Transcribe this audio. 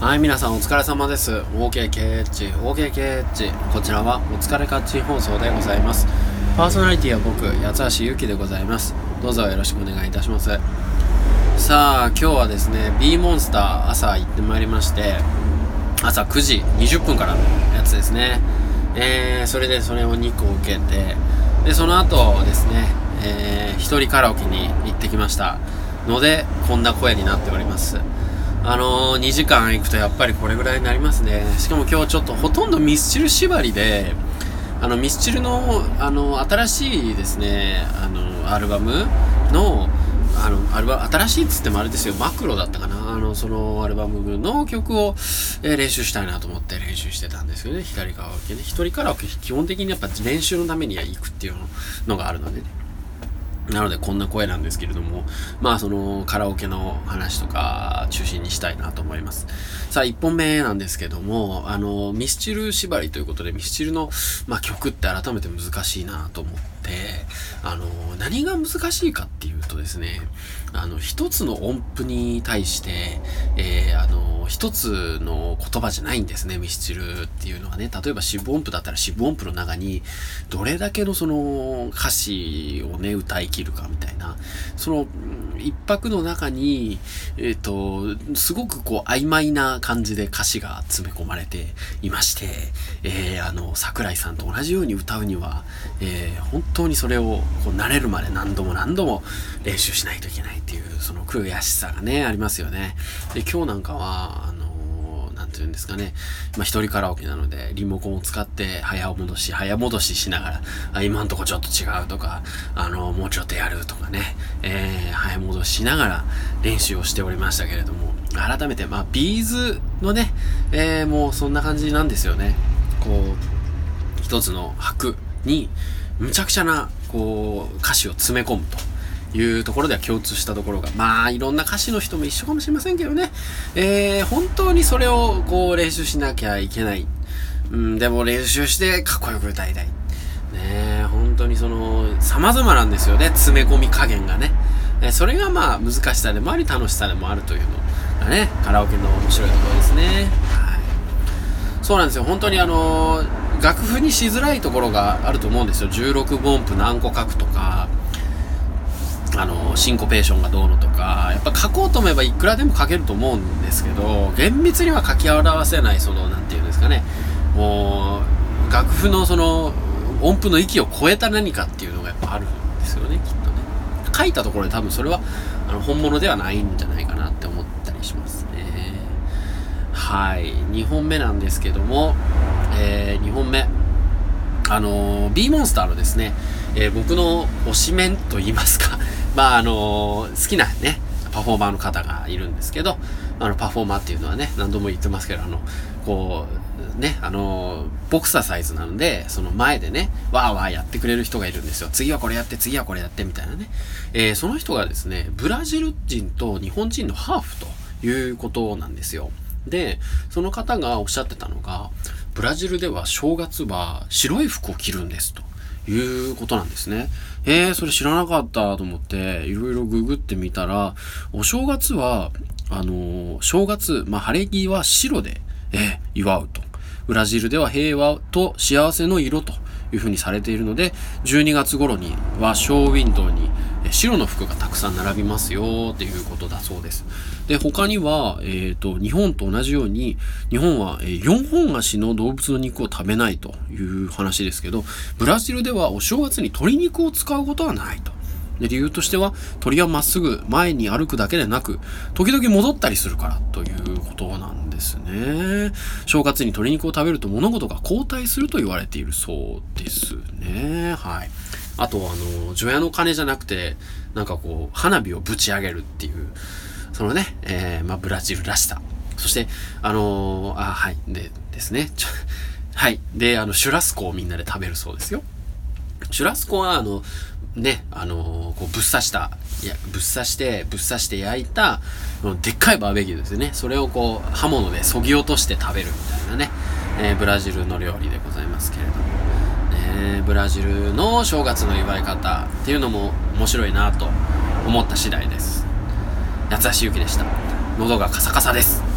はい、皆さんお疲れ様です。OKKH、OKKH。こちらはお疲れカッチ放送でございます。パーソナリティは僕、八橋ゆきでございます。どうぞよろしくお願いいたします。さあ、今日はですね、B モンスター朝行ってまいりまして、朝9時20分からのやつですね。えー、それでそれを2個受けて、で、その後ですね、えー、一人カラオケに行ってきました。ので、こんな声になっております。あのー、2時間行くとやっぱりこれぐらいになりますね。しかも今日ちょっとほとんどミスチル縛りで、あの、ミスチルの、あの、新しいですね、あの、アルバムの、あの、アルバ、新しいっつってもあれですよ、マクロだったかなあの、そのアルバムの曲を、えー練習したいなと思って練習してたんですよね。左カラオケね。一人カラオケ、基本的にやっぱ練習のためには行くっていうのがあるのでね。なのでこんな声なんですけれども、まあそのカラオケの話とか中心にしたいなと思います。さあ1本目なんですけども、あの、ミスチル縛りということでミスチルの、まあ、曲って改めて難しいなと思って、あの、何が難しいかっていうとですね、あの、一つの音符に対して、えー、あの、一つの言葉じゃないんですね、ミスチルっていうのはね。例えば四分音符だったら四分音符の中に、どれだけのその歌詞をね、歌い切るかみたいな、その、一拍の中に、えっ、と、すごくこう曖昧な感じで歌詞が詰め込まれていまして、えー、あの、桜井さんと同じように歌うには、えー、本当にそれをこう慣れるまで何度も何度も練習しないといけないっていう、その悔しさがね、ありますよね。で、今日なんかは、あの、なんていうんですかね。まあ、一人カラオケなので、リモコンを使って早戻し、早戻ししながら、あ、今んとこちょっと違うとか、あの、もうちょっとやるとかね、えー、早戻ししながら練習をしておりましたけれども、改めて、まあ、ビーズのね、え、もうそんな感じなんですよね。こう、一つの拍に、むちゃくちゃな、こう、歌詞を詰め込むと。いうところでは共通したところが、まあ、いろんな歌詞の人も一緒かもしれませんけどね。えー、本当にそれを、こう、練習しなきゃいけない。うん、でも練習してかっこよく歌いたい。ねえ、本当にその、様々なんですよね、詰め込み加減がね。えそれがまあ、難しさでもあり、楽しさでもあるというのがね、カラオケの面白いところですね。はい。そうなんですよ。本当にあのー楽譜にしづらいところがあると思うんですよ。16分音符何個書くとか、あのシンコペーションがどうのとか、やっぱ書こうと思えばいくらでも書けると思うんですけど、厳密には書き表せない、その、なんていうんですかね。もう、楽譜のその、音符の域を超えた何かっていうのがやっぱあるんですよね、きっとね。書いたところで多分それは、あの、本物ではないんじゃないかなって思ったりしますね。はい。2本目なんですけども、えー、2本目。あのー、B モンスターのですね、えー僕の推しメンと言いますか、まあ、あのー好きなね、パフォーマーの方がいるんですけど、あの、パフォーマーっていうのはね、何度も言ってますけど、あの、こう、ね、あのボクサーサイズなので、その前でね、わーわーやってくれる人がいるんですよ。次はこれやって、次はこれやって、みたいなね。えーその人がですね、ブラジル人と日本人のハーフということなんですよ。で、その方がおっしゃってたのが、ブラジルでは正月は白い服を着るんですということなんですね。えー、それ知らなかったと思って、いろいろググってみたら、お正月は、あのー正月、まあ、晴れ着は白で、えー祝うと。ブラジルでは平和と幸せの色というふうにされているので、12月頃にはショーウィンドウに白の服がたくさん並びますよっていうことだそうです。で、他には、えっ、と、日本と同じように、日本は、4本足の動物の肉を食べないという話ですけど、ブラジルではお正月に鶏肉を使うことはないと。で理由としては、鳥はまっすぐ前に歩くだけでなく、時々戻ったりするからということなんですね。正月に鶏肉を食べると物事が後退すると言われているそうですね。はい。あと、あの、除夜の鐘じゃなくて、なんかこう、花火をぶち上げるっていう、そのね、えー、まあ、ブラジルらしさ。そして、あのーあ、はい、で、ですね。はい。で、あの、シュラスコをみんなで食べるそうですよ。シュラスコは、あの、ね、あのこう、ぶっ刺した、いや、ぶっ刺して、ぶっ刺して焼いた、でっかいバーベキューですよね。それをこう、刃物で削ぎ落として食べるみたいなね、えーブラジルの料理でございますけれども。ね、ブラジルの正月の祝い方っていうのも面白いなと思った次第です。八橋ゆきでした。喉がカサカサです。